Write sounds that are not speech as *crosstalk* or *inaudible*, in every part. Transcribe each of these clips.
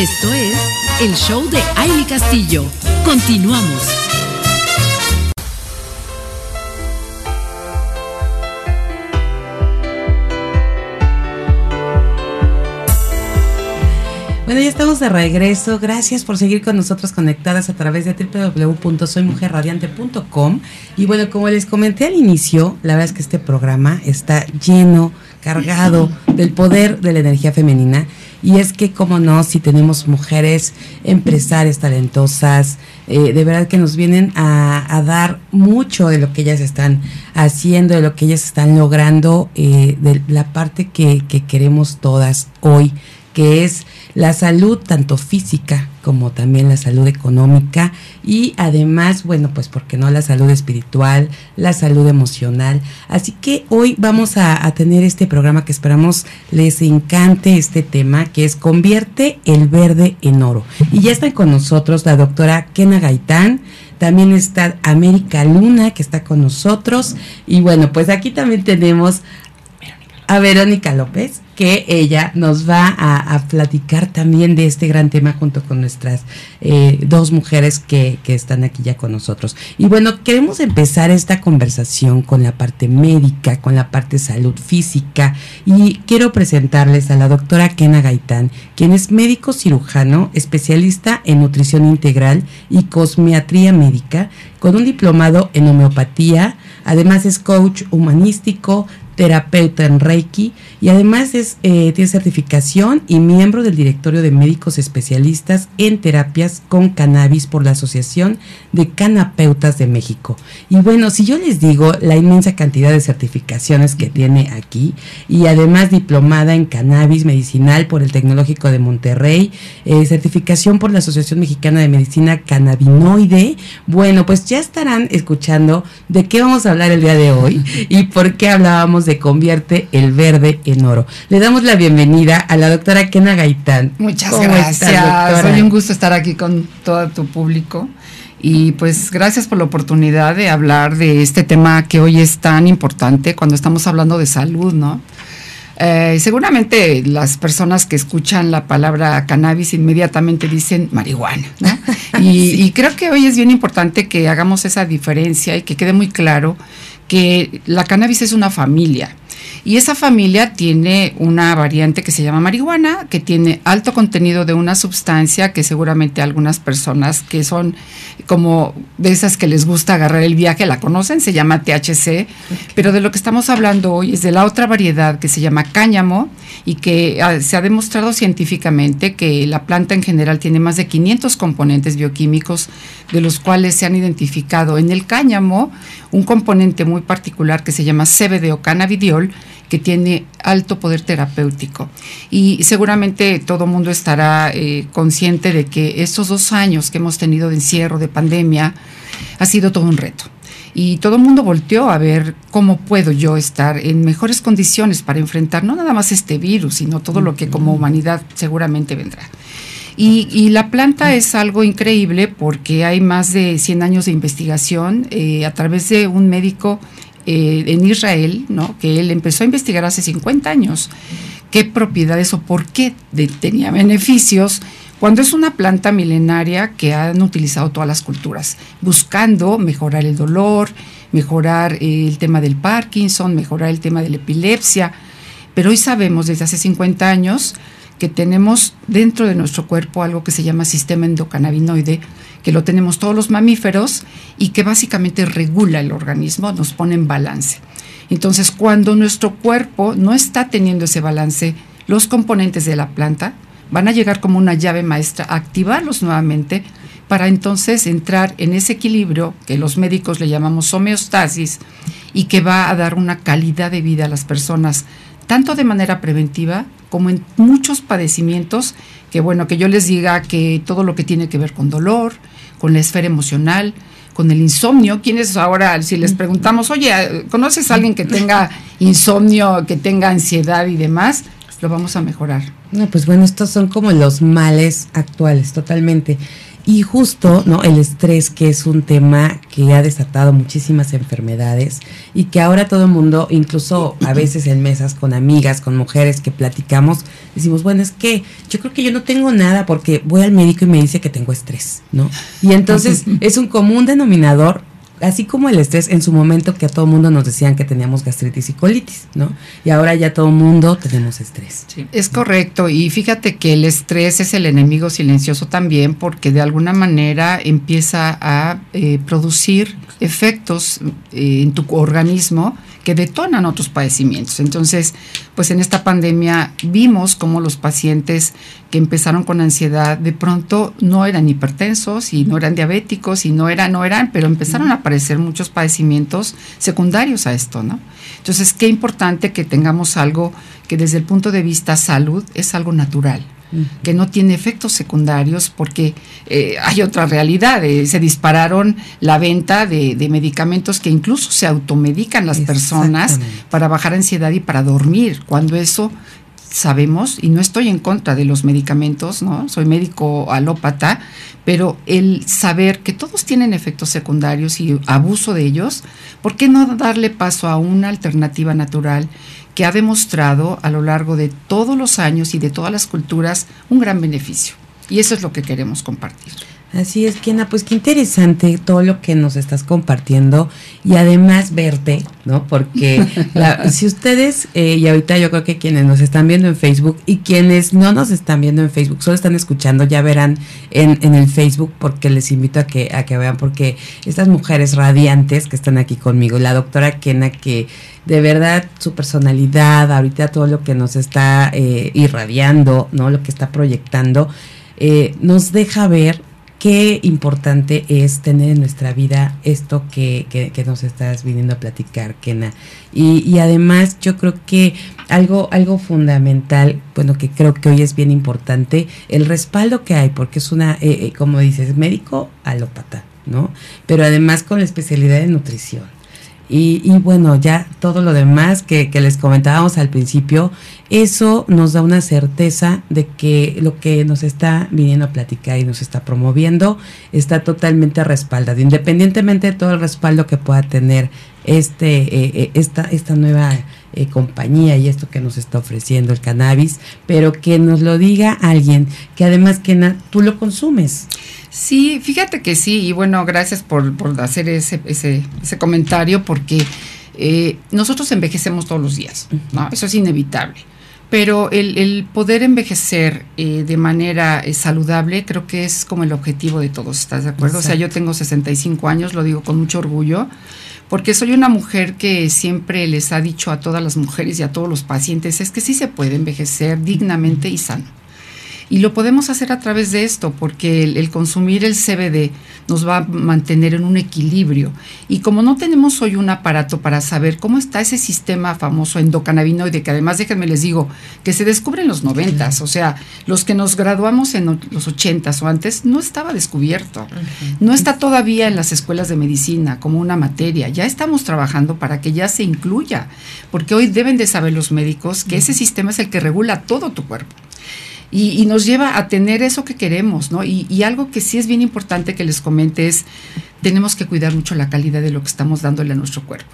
Esto es el show de Aile Castillo. Continuamos. Bueno, ya estamos de regreso. Gracias por seguir con nosotros conectadas a través de www.soymujerradiante.com. Y bueno, como les comenté al inicio, la verdad es que este programa está lleno, cargado del poder de la energía femenina. Y es que, como no, si tenemos mujeres empresarias talentosas, eh, de verdad que nos vienen a, dar mucho de lo que ellas están haciendo, de lo que ellas están logrando, eh, de la parte que, que queremos todas hoy, que es la salud tanto física como también la salud económica y además, bueno, pues porque no la salud espiritual, la salud emocional. Así que hoy vamos a, tener este programa que esperamos les encante este tema, que es Convierte el verde en oro. Y ya está con nosotros la doctora Kena Gaitán. También está América Luna, que está con nosotros. Y bueno, pues aquí también tenemos a Verónica López, que ella nos va a, platicar también de este gran tema junto con nuestras eh, dos mujeres que, que, están aquí ya con nosotros. Y bueno, queremos empezar esta conversación con la parte médica, con la parte salud física y quiero presentarles a la doctora Kena Gaitán, quien es médico cirujano, especialista en nutrición integral y cosmiatría médica, con un diplomado en homeopatía, además es coach humanístico, terapeuta en Reiki y además es, eh, tiene certificación y miembro del directorio de médicos especialistas en terapias con cannabis por la Asociación de Canapeutas de México. Y bueno, si yo les digo la inmensa cantidad de certificaciones que tiene aquí y además diplomada en cannabis medicinal por el Tecnológico de Monterrey, eh, certificación por la Asociación Mexicana de Medicina Cannabinoide, bueno, pues ya estarán escuchando de qué vamos a hablar el día de hoy y por qué hablábamos de convierte el verde en oro. Le damos la bienvenida a la doctora Kena Gaitán. Muchas gracias. Soy un gusto estar aquí con todo tu público. Y pues gracias por la oportunidad de hablar de este tema que hoy es tan importante cuando estamos hablando de salud, ¿no? Eh, seguramente las personas que escuchan la palabra cannabis inmediatamente dicen marihuana, ¿no? *laughs* Y, y, creo que hoy es bien importante que hagamos esa diferencia y que quede muy claro que la cannabis es una familia. Y esa familia tiene una variante que se llama marihuana, que tiene alto contenido de una sustancia que seguramente algunas personas que son como de esas que les gusta agarrar el viaje la conocen, se llama THC, pero de lo que estamos hablando hoy es de la otra variedad que se llama cáñamo y que ah, se ha demostrado científicamente que la planta en general tiene más de 500 componentes bioquímicos, de los cuales se han identificado en el cáñamo un componente muy particular que se llama CBD o cannabidiol, que tiene alto poder terapéutico. Y seguramente todo mundo estará eh, consciente de que estos dos años que hemos tenido de encierro, de pandemia, ha sido todo un reto. Y todo el mundo volteó a ver cómo puedo yo estar en mejores condiciones para enfrentar no nada más este virus, sino todo lo que como humanidad seguramente vendrá. Y, la planta es algo increíble porque hay más de 100 años de investigación eh, a través de un médico eh, en Israel, ¿no? que él empezó a investigar hace 50 años qué propiedades o por qué tenía beneficios cuando es una planta milenaria que han utilizado todas las culturas, buscando mejorar el dolor, mejorar eh, el tema del Parkinson, mejorar el tema de la epilepsia. Pero hoy sabemos desde hace 50 años que tenemos dentro de nuestro cuerpo algo que se llama sistema endocannabinoide, que lo tenemos todos los mamíferos y que básicamente regula el organismo, nos pone en balance. Entonces, cuando nuestro cuerpo no está teniendo ese balance, los componentes de la planta van a llegar como una llave maestra a activarlos nuevamente para entonces entrar en ese equilibrio que los médicos le llamamos homeostasis y que va a dar una calidad de vida a las personas, tanto de manera preventiva como en muchos padecimientos, que bueno, que yo les diga que todo lo que tiene que ver con dolor, con la esfera emocional, con el insomnio, ¿quiénes ahora, si les preguntamos, oye, ¿conoces a alguien que tenga insomnio, que tenga ansiedad y demás? Lo vamos a mejorar. No, pues bueno, estos son como los males actuales, totalmente. Y justo, ¿no? El estrés, que es un tema que ha desatado muchísimas enfermedades y que ahora todo el mundo, incluso a veces en mesas con amigas, con mujeres que platicamos, decimos, bueno, es que yo creo que yo no tengo nada porque voy al médico y me dice que tengo estrés, ¿no? Y entonces *laughs* es un común denominador así como el estrés en su momento que a todo mundo nos decían que teníamos gastritis y colitis, ¿no? Y ahora ya todo mundo tenemos estrés. Sí, es correcto. Y fíjate que el estrés es el enemigo silencioso también porque de alguna manera empieza a eh, producir efectos eh, en tu organismo que detonan otros padecimientos. Entonces, pues en esta pandemia vimos cómo los pacientes que empezaron con ansiedad de pronto no eran hipertensos y no eran diabéticos y no eran, no eran, pero empezaron a aparecer muchos padecimientos secundarios a esto, ¿no? Entonces, qué importante que tengamos algo que desde el punto de vista salud es algo natural que no tiene efectos secundarios porque eh, hay otra realidad. Eh, se dispararon la venta de, medicamentos que incluso se automedican las personas para bajar ansiedad y para dormir, cuando eso sabemos, y no estoy en contra de los medicamentos, ¿no? Soy médico alópata, pero el saber que todos tienen efectos secundarios y abuso de ellos, ¿por qué no darle paso a una alternativa natural que ha demostrado a lo largo de todos los años y de todas las culturas un gran beneficio. Y eso es lo que queremos compartir. Así es, Kiana, pues qué interesante todo lo que nos estás compartiendo y además verte, ¿no? Porque *laughs* si ustedes, eh, y ahorita yo creo que quienes nos están viendo en Facebook y quienes no nos están viendo en Facebook, solo están escuchando, ya verán en, en el Facebook porque les invito a que, a que vean, porque estas mujeres radiantes que están aquí conmigo, la doctora Kena que de verdad su personalidad, ahorita todo lo que nos está eh, irradiando, ¿no? Lo que está proyectando, eh, nos deja ver qué importante es tener en nuestra vida esto que, que, nos estás viniendo a platicar, Kena. Y, y, además yo creo que algo, algo fundamental, bueno, que creo que hoy es bien importante, el respaldo que hay, porque es una, eh, como dices, médico alópata, ¿no? Pero además con la especialidad de nutrición. Y, y, bueno, ya todo lo demás que, que, les comentábamos al principio, eso nos da una certeza de que lo que nos está viniendo a platicar y nos está promoviendo está totalmente respaldado, independientemente de todo el respaldo que pueda tener este, eh, eh, esta, esta nueva eh, compañía y esto que nos está ofreciendo el cannabis, pero que nos lo diga alguien que además que tú lo consumes. Sí, fíjate que sí, y bueno, gracias por, hacer ese, ese, ese, comentario, porque eh, nosotros envejecemos todos los días, ¿no? Eso es inevitable. Pero el, poder envejecer eh, de manera eh, saludable creo que es como el objetivo de todos, ¿estás de acuerdo? O sea, yo tengo 65 años, lo digo con mucho orgullo, porque soy una mujer que siempre les ha dicho a todas las mujeres y a todos los pacientes, es que sí se puede envejecer dignamente y sano. Y lo podemos hacer a través de esto, porque el, consumir el CBD nos va a mantener en un equilibrio. Y como no tenemos hoy un aparato para saber cómo está ese sistema famoso endocannabinoide, que además déjenme les digo, que se descubre en los noventas, o sea, los que nos graduamos en los ochentas o antes, no estaba descubierto. No está todavía en las escuelas de medicina como una materia. Ya estamos trabajando para que ya se incluya, porque hoy deben de saber los médicos que ese sistema es el que regula todo tu cuerpo. Y, nos lleva a tener eso que queremos, ¿no? Y, algo que sí es bien importante que les comente es, tenemos que cuidar mucho la calidad de lo que estamos dándole a nuestro cuerpo.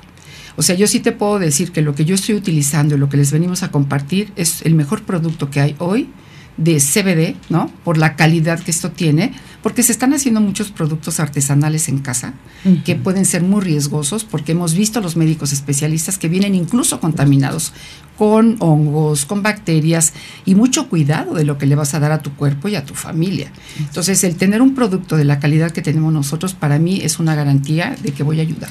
O sea, yo sí te puedo decir que lo que yo estoy utilizando y lo que les venimos a compartir es el mejor producto que hay hoy de CBD, ¿no? Por la calidad que esto tiene, porque se están haciendo muchos productos artesanales en casa que pueden ser muy riesgosos porque hemos visto a los médicos especialistas que vienen incluso contaminados con hongos, con bacterias y mucho cuidado de lo que le vas a dar a tu cuerpo y a tu familia. Entonces, el tener un producto de la calidad que tenemos nosotros para mí es una garantía de que voy a ayudar.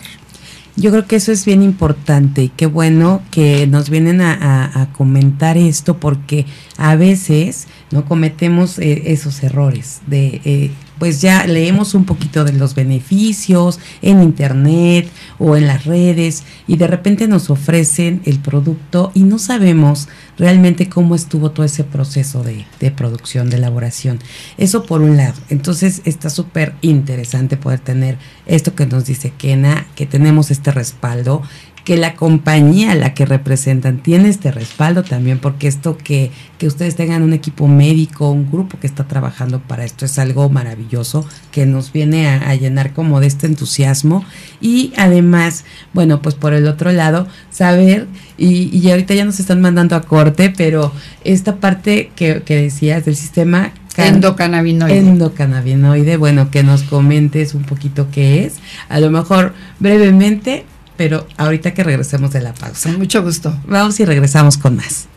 Yo creo que eso es bien importante y qué bueno que nos vienen a, comentar esto porque a veces no cometemos eh, esos errores de eh, pues ya leemos un poquito de los beneficios en internet o en las redes y de repente nos ofrecen el producto y no sabemos realmente cómo estuvo todo ese proceso de, producción, de elaboración. Eso por un lado. Entonces está súper interesante poder tener esto que nos dice Kena, que tenemos este respaldo que la compañía, la que representan, tiene este respaldo también, porque esto que, que ustedes tengan un equipo médico, un grupo que está trabajando para esto es algo maravilloso, que nos viene a, llenar como de este entusiasmo. Y además, bueno, pues por el otro lado, saber, y, y ahorita ya nos están mandando a corte, pero esta parte que, que decías del sistema endocannabinoide. Endocannabinoide, bueno, que nos comentes un poquito qué es, a lo mejor brevemente, pero ahorita que regresemos de la pausa. mucho gusto. Vamos y regresamos con más.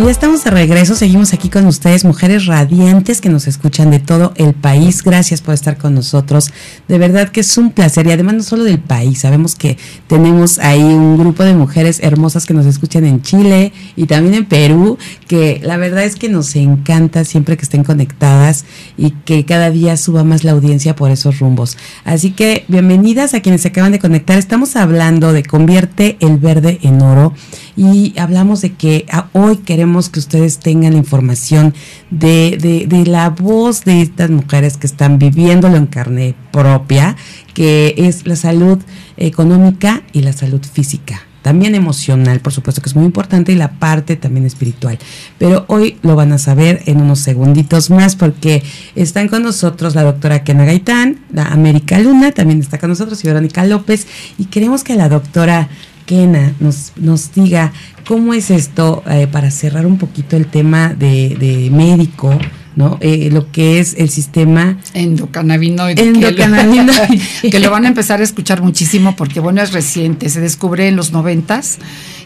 Pues ya estamos de regreso, seguimos aquí con ustedes, mujeres radiantes que nos escuchan de todo el país. Gracias por estar con nosotros. De verdad que es un placer y además no solo del país, sabemos que tenemos ahí un grupo de mujeres hermosas que nos escuchan en Chile y también en Perú, que la verdad es que nos encanta siempre que estén conectadas y que cada día suba más la audiencia por esos rumbos. Así que bienvenidas a quienes se acaban de conectar. Estamos hablando de Convierte el Verde en Oro y hablamos de que hoy queremos que ustedes tengan información de, de, de la voz de estas mujeres que están viviéndolo en carne propia, que es la salud económica y la salud física también emocional, por supuesto que es muy importante, y la parte también espiritual. Pero hoy lo van a saber en unos segunditos más porque están con nosotros la doctora Kena Gaitán, la América Luna, también está con nosotros, y Verónica López, y queremos que la doctora nos, nos diga cómo es esto eh, para cerrar un poquito el tema de, de médico, ¿no? Eh, lo que es el sistema endocannabinoide. endocannabinoide. *laughs* Que, lo, van a empezar a escuchar muchísimo porque, bueno, es reciente, se descubre en los noventas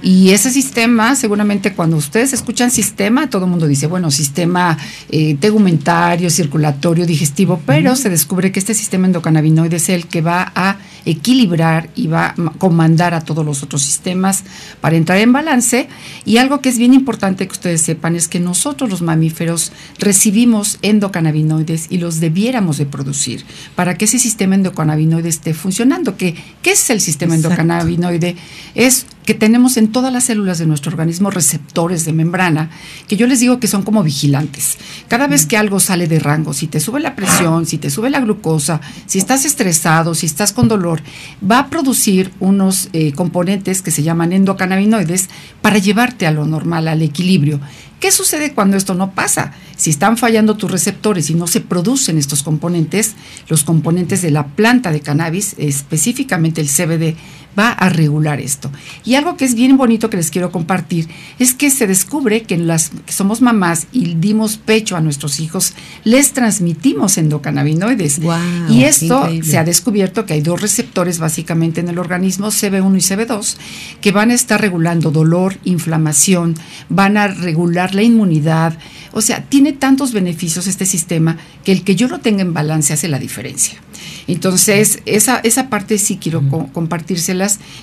y ese sistema, seguramente cuando ustedes escuchan sistema, todo el mundo dice, bueno, sistema eh, tegumentario, circulatorio, digestivo, pero se descubre que este sistema endocannabinoide es el que va a equilibrar y va a comandar a todos los otros sistemas para entrar en balance. Y algo que es bien importante que ustedes sepan es que nosotros los mamíferos recibimos endocannabinoides y los debiéramos de producir para que ese sistema endocannabinoide esté funcionando. ¿Qué, qué es el sistema endocannabinoide? Es que tenemos en todas las células de nuestro organismo receptores de membrana, que yo les digo que son como vigilantes. Cada vez que algo sale de rango, si te sube la presión, si te sube la glucosa, si estás estresado, si estás con dolor, va a producir unos eh, componentes que se llaman endocannabinoides para llevarte a lo normal, al equilibrio. ¿Qué sucede cuando esto no pasa? Si están fallando tus receptores y no se producen estos componentes, los componentes de la planta de cannabis, específicamente el CBD, va a regular esto. Y algo que es bien bonito que les quiero compartir es que se descubre que las que somos mamás y dimos pecho a nuestros hijos, les transmitimos endocannabinoides. y esto se ha descubierto que hay dos receptores básicamente en el organismo, CB1 y CB2, que van a estar regulando dolor, inflamación, van a regular la inmunidad. O sea, tiene tantos beneficios este sistema que el que yo lo tenga en balance hace la diferencia. Entonces, esa, esa parte sí quiero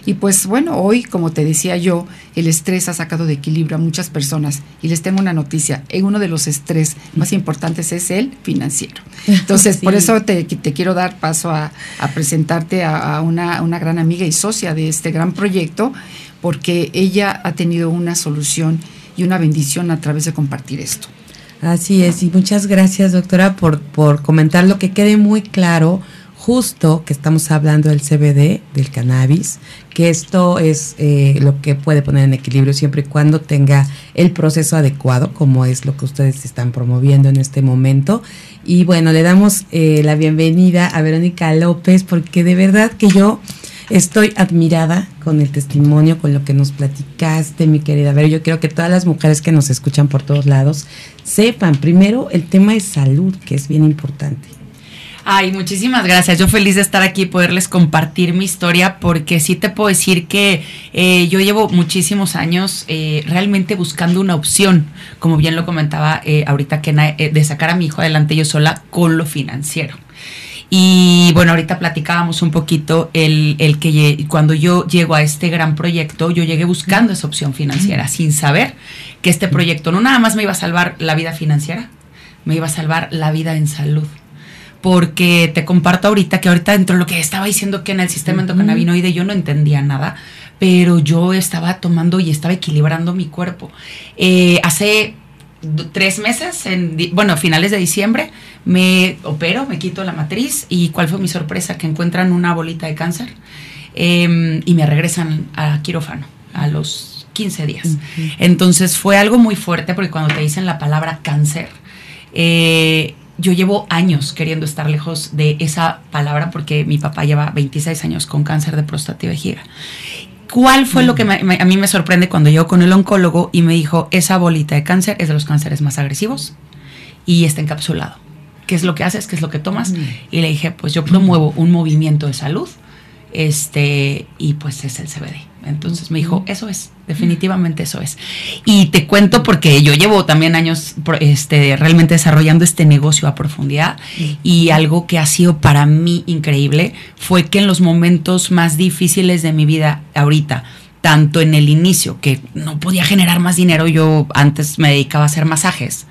Y pues bueno, hoy, como te decía yo, el estrés ha sacado de equilibrio a muchas personas. Y les tengo una noticia, en uno de los estrés más importantes es el financiero. Entonces, por *laughs* eso te, te, quiero dar paso a, presentarte a, una, una gran amiga y socia de este gran proyecto, porque ella ha tenido una solución y una bendición a través de compartir esto. Así es, y muchas gracias doctora por, por comentar lo que quede muy claro justo que estamos hablando del CBD, del cannabis, que esto es eh, lo que puede poner en equilibrio siempre y cuando tenga el proceso adecuado, como es lo que ustedes están promoviendo en este momento. Y bueno, le damos eh, la bienvenida a Verónica López, porque de verdad que yo estoy admirada con el testimonio, con lo que nos platicaste, mi querida Ver, Yo quiero que todas las mujeres que nos escuchan por todos lados sepan, primero, el tema de salud, que es bien importante. Ay, muchísimas gracias. Yo feliz de estar aquí y poderles compartir mi historia porque sí te puedo decir que eh, yo llevo muchísimos años eh, realmente buscando una opción, como bien lo comentaba eh, ahorita que de sacar a mi hijo adelante yo sola con lo financiero. Y bueno, ahorita platicábamos un poquito el, el, que cuando yo llego a este gran proyecto, yo llegué buscando esa opción financiera, sin saber que este proyecto no nada más me iba a salvar la vida financiera, me iba a salvar la vida en salud. Porque te comparto ahorita que ahorita dentro de lo que estaba diciendo que en el sistema endocannabinoide yo no entendía nada, pero yo estaba tomando y estaba equilibrando mi cuerpo. Eh, hace tres meses, en, bueno, finales de diciembre, me opero, me quito la matriz y cuál fue mi sorpresa, que encuentran una bolita de cáncer em, y me regresan a quirófano a los 15 días. Entonces fue algo muy fuerte porque cuando te dicen la palabra cáncer, eh, yo llevo años queriendo estar lejos de esa palabra porque mi papá lleva 26 años con cáncer de próstata y vejiga. ¿Cuál fue lo que a mí me sorprende cuando llego con el oncólogo y me dijo, esa bolita de cáncer es de los cánceres más agresivos y está encapsulado? ¿Qué es lo que haces? ¿Qué es lo que tomas? Y le dije, pues yo promuevo un movimiento de salud este, y pues es el CBD. Entonces me dijo, eso es, definitivamente eso es. Y te cuento porque yo llevo también años este, realmente desarrollando este negocio a profundidad y algo que ha sido para mí increíble fue que en los momentos más difíciles de mi vida ahorita, tanto en el inicio, que no podía generar más dinero, yo antes me dedicaba a hacer masajes.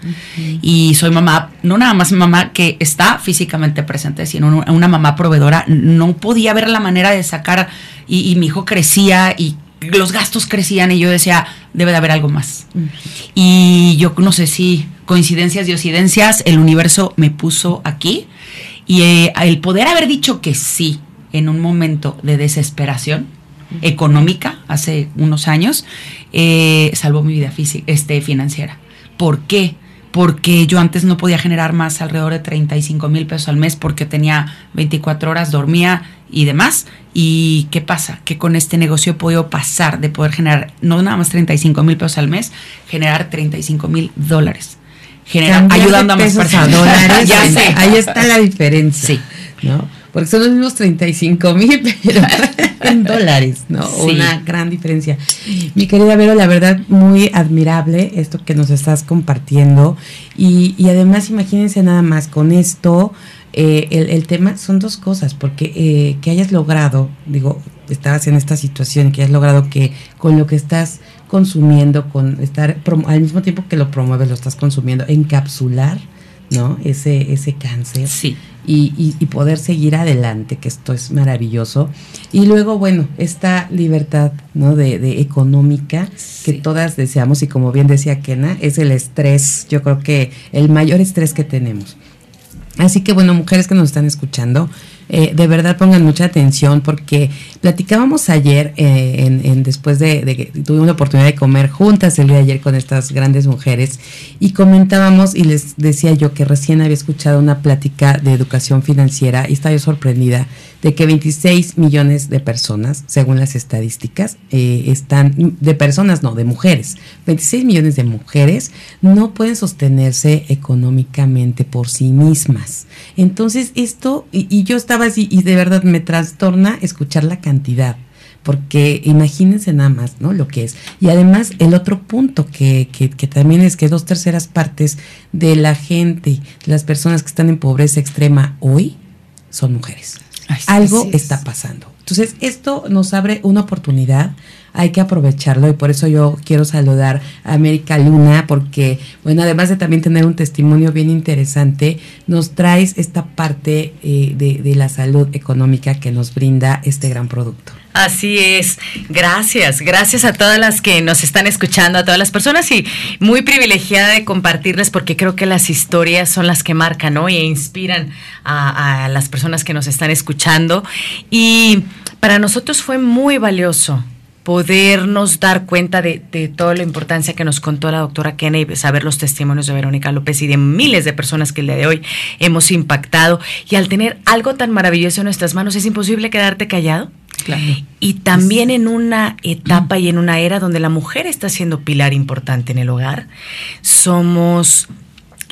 Y soy mamá, no nada más mamá que está físicamente presente, sino una mamá proveedora, no podía ver la manera de sacar y, mi hijo crecía y los gastos crecían y yo decía, debe de haber algo más. Y yo no sé si coincidencias y ocidencias, el universo me puso aquí y eh, el poder haber dicho que sí en un momento de desesperación, económica hace unos años, eh, salvó mi vida física, este, financiera. ¿Por qué? Porque yo antes no podía generar más alrededor de 35 mil pesos al mes porque tenía 24 horas, dormía y demás. ¿Y qué pasa? Que con este negocio he podido pasar de poder generar no nada más 35 mil pesos al mes, generar 35 mil dólares. ayudando a más personas. dólares, *laughs* ya sé. Ahí está la diferencia. Sí. ¿no? Porque son los mismos 35 mil, *laughs* pero en *laughs* dólares, ¿no? Una gran diferencia. Mi querida Vero, la verdad, muy admirable esto que nos estás compartiendo. Y, y además, imagínense nada más con esto. Eh, el, tema son dos cosas, porque eh, que hayas logrado, digo, estabas en esta situación y que hayas logrado que con lo que estás consumiendo, con estar al mismo tiempo que lo promueves, lo estás consumiendo, encapsular, ¿no? Ese, ese cáncer. Sí y, y, poder seguir adelante, que esto es maravilloso. Y luego, bueno, esta libertad ¿no? de, de económica que todas deseamos y como bien decía Kena, es el estrés, yo creo que el mayor estrés que tenemos. Así que bueno, mujeres que nos están escuchando, eh, de verdad pongan mucha atención porque platicábamos ayer, eh, en, después de, que tuvimos la oportunidad de comer juntas el día de ayer con estas grandes mujeres y comentábamos y les decía yo que recién había escuchado una plática de educación financiera y estaba yo sorprendida de que 26 millones de personas, según las estadísticas, eh, están, de personas, no, de mujeres, 26 millones de mujeres no pueden sostenerse económicamente por sí mismas. Entonces, esto, y, yo estaba así, y de verdad me trastorna escuchar la cantidad porque imagínense nada más, ¿no? Lo que es. Y además, el otro punto que, que, que, también es que dos terceras partes de la gente, de las personas que están en pobreza extrema hoy, son mujeres. Algo está pasando. Entonces, esto nos abre una oportunidad, hay que aprovecharlo y por eso yo quiero saludar a América Luna, porque, bueno, además de también tener un testimonio bien interesante, nos traes esta parte eh, de, la salud económica que nos brinda este gran producto. Así es, gracias, gracias a todas las que nos están escuchando, a todas las personas y muy privilegiada de compartirles porque creo que las historias son las que marcan ¿no? e inspiran a las personas que nos están escuchando y para nosotros fue muy valioso podernos dar cuenta de, de, toda la importancia que nos contó la doctora Kennedy, saber los testimonios de Verónica López y de miles de personas que el día de hoy hemos impactado. Y al tener algo tan maravilloso en nuestras manos, es imposible quedarte callado. Y también en una etapa y en una era donde la mujer está siendo pilar importante en el hogar, somos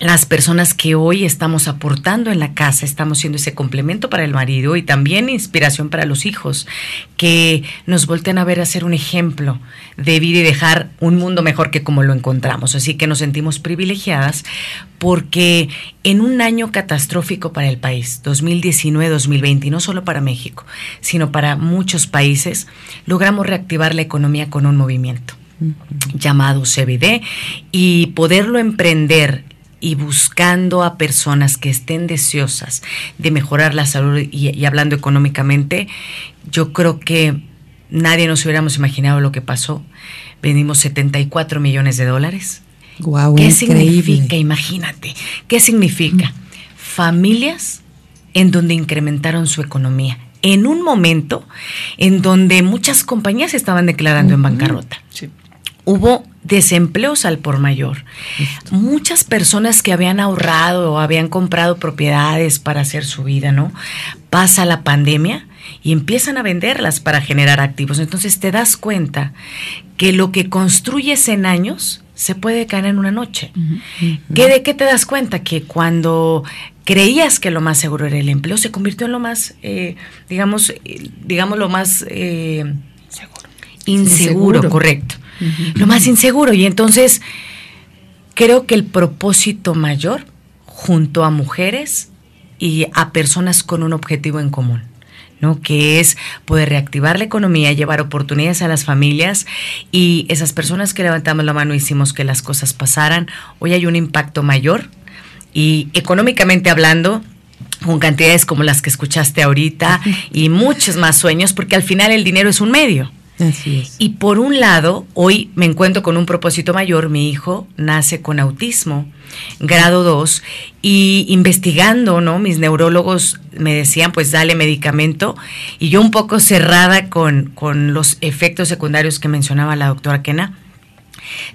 las personas que hoy estamos aportando en la casa, estamos siendo ese complemento para el marido y también inspiración para los hijos, que nos voltean a ver a ser un ejemplo de vida y dejar un mundo mejor que como lo encontramos. Así que nos sentimos privilegiadas porque en un año catastrófico para el país, 2019-2020, y no solo para México, sino para muchos países, logramos reactivar la economía con un movimiento llamado CBD y poderlo emprender y buscando a personas que estén deseosas de mejorar la salud y, hablando económicamente, yo creo que nadie nos hubiéramos imaginado lo que pasó. Vendimos 74 millones de dólares Wow, ¿Qué significa? Imagínate. ¿Qué significa? Familias en donde incrementaron su economía. En un momento en donde muchas compañías estaban declarando en bancarrota. Hubo desempleos al por mayor. Muchas personas que habían ahorrado o habían comprado propiedades para hacer su vida, ¿no? Pasa la pandemia y empiezan a venderlas para generar activos. Entonces te das cuenta que lo que construyes en años se puede caer en una noche. ¿Qué, ¿De qué te das cuenta? Que cuando creías que lo más seguro era el empleo, se convirtió en lo más, eh, digamos, eh, digamos, lo más eh, inseguro, correcto. Lo más inseguro. Y entonces, creo que el propósito mayor, junto a mujeres y a personas con un objetivo en común, ¿no? que es poder reactivar la economía, llevar oportunidades a las familias y esas personas que levantamos la mano hicimos que las cosas pasaran, hoy hay un impacto mayor y económicamente hablando, con cantidades como las que escuchaste ahorita y muchos más sueños, porque al final el dinero es un medio. Y por un lado, hoy me encuentro con un propósito mayor. Mi hijo nace con autismo, grado 2, y investigando, ¿no? Mis neurólogos me decían, pues dale medicamento, y yo un poco cerrada con, con los efectos secundarios que mencionaba la doctora Kena.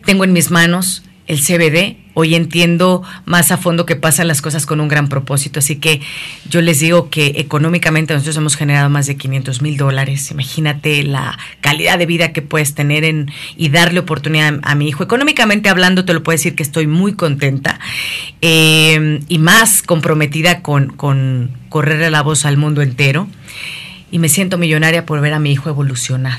Tengo en mis manos el CBD. Hoy entiendo más a fondo que pasan las cosas con un gran propósito. Así que yo les digo que económicamente nosotros hemos generado más de 500 mil dólares. Imagínate la calidad de vida que puedes tener en, y darle oportunidad a, mi hijo. Económicamente hablando, te lo puedo decir que estoy muy contenta eh, y más comprometida con, con correrle la voz al mundo entero. Y me siento millonaria por ver a mi hijo evolucionar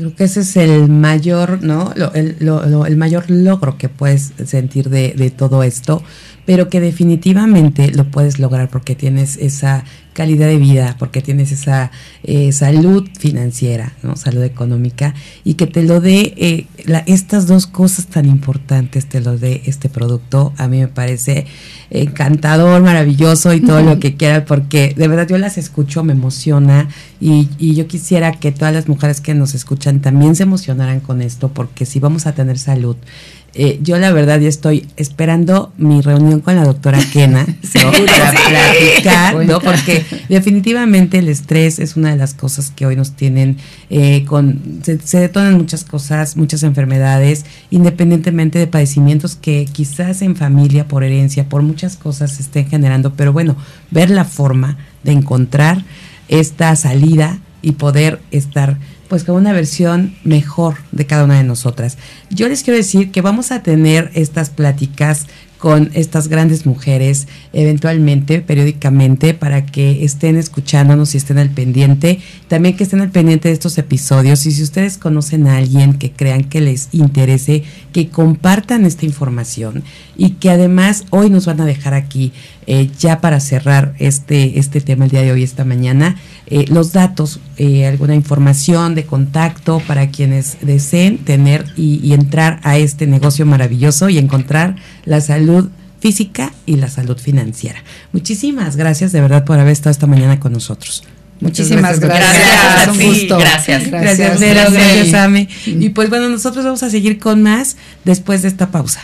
yo creo que ese es el mayor, ¿no? el, el mayor logro que puedes sentir de, de, todo esto, pero que definitivamente lo puedes lograr porque tienes esa calidad de vida, porque tienes esa eh, salud financiera, ¿no? salud económica, y que te lo dé eh, estas dos cosas tan importantes, te lo dé este producto, a mí me parece encantador, maravilloso y todo lo que quiera, porque de verdad yo las escucho, me emociona, y, y yo quisiera que todas las mujeres que nos escuchan también se emocionaran con esto, porque si vamos a tener salud, eh, yo la verdad ya estoy esperando mi reunión con la doctora *laughs* Kena para platicar, ¿no? Porque definitivamente el estrés es una de las cosas que hoy nos tienen eh, con se, se, detonan muchas cosas, muchas enfermedades, independientemente de padecimientos que quizás en familia, por herencia, por muchas cosas se estén generando, pero bueno, ver la forma de encontrar esta salida y poder estar pues con una versión mejor de cada una de nosotras. Yo les quiero decir que vamos a tener estas pláticas con estas grandes mujeres eventualmente, periódicamente, para que estén escuchándonos y estén al pendiente. También que estén al pendiente de estos episodios. Y si ustedes conocen a alguien que crean que les interese, que compartan esta información y que además hoy nos van a dejar aquí, eh, ya para cerrar este, este tema el día de hoy, esta mañana, eh, los datos, eh, alguna información de contacto para quienes deseen tener y, y entrar a este negocio maravilloso y encontrar la salud física y la salud financiera. Muchísimas gracias de verdad por haber estado esta mañana con nosotros. Muchísimas gracias. Gracias. Un gusto. Gracias. Gracias, gracias, gracias, Ame. Y pues bueno, nosotros vamos a seguir con más después de esta pausa.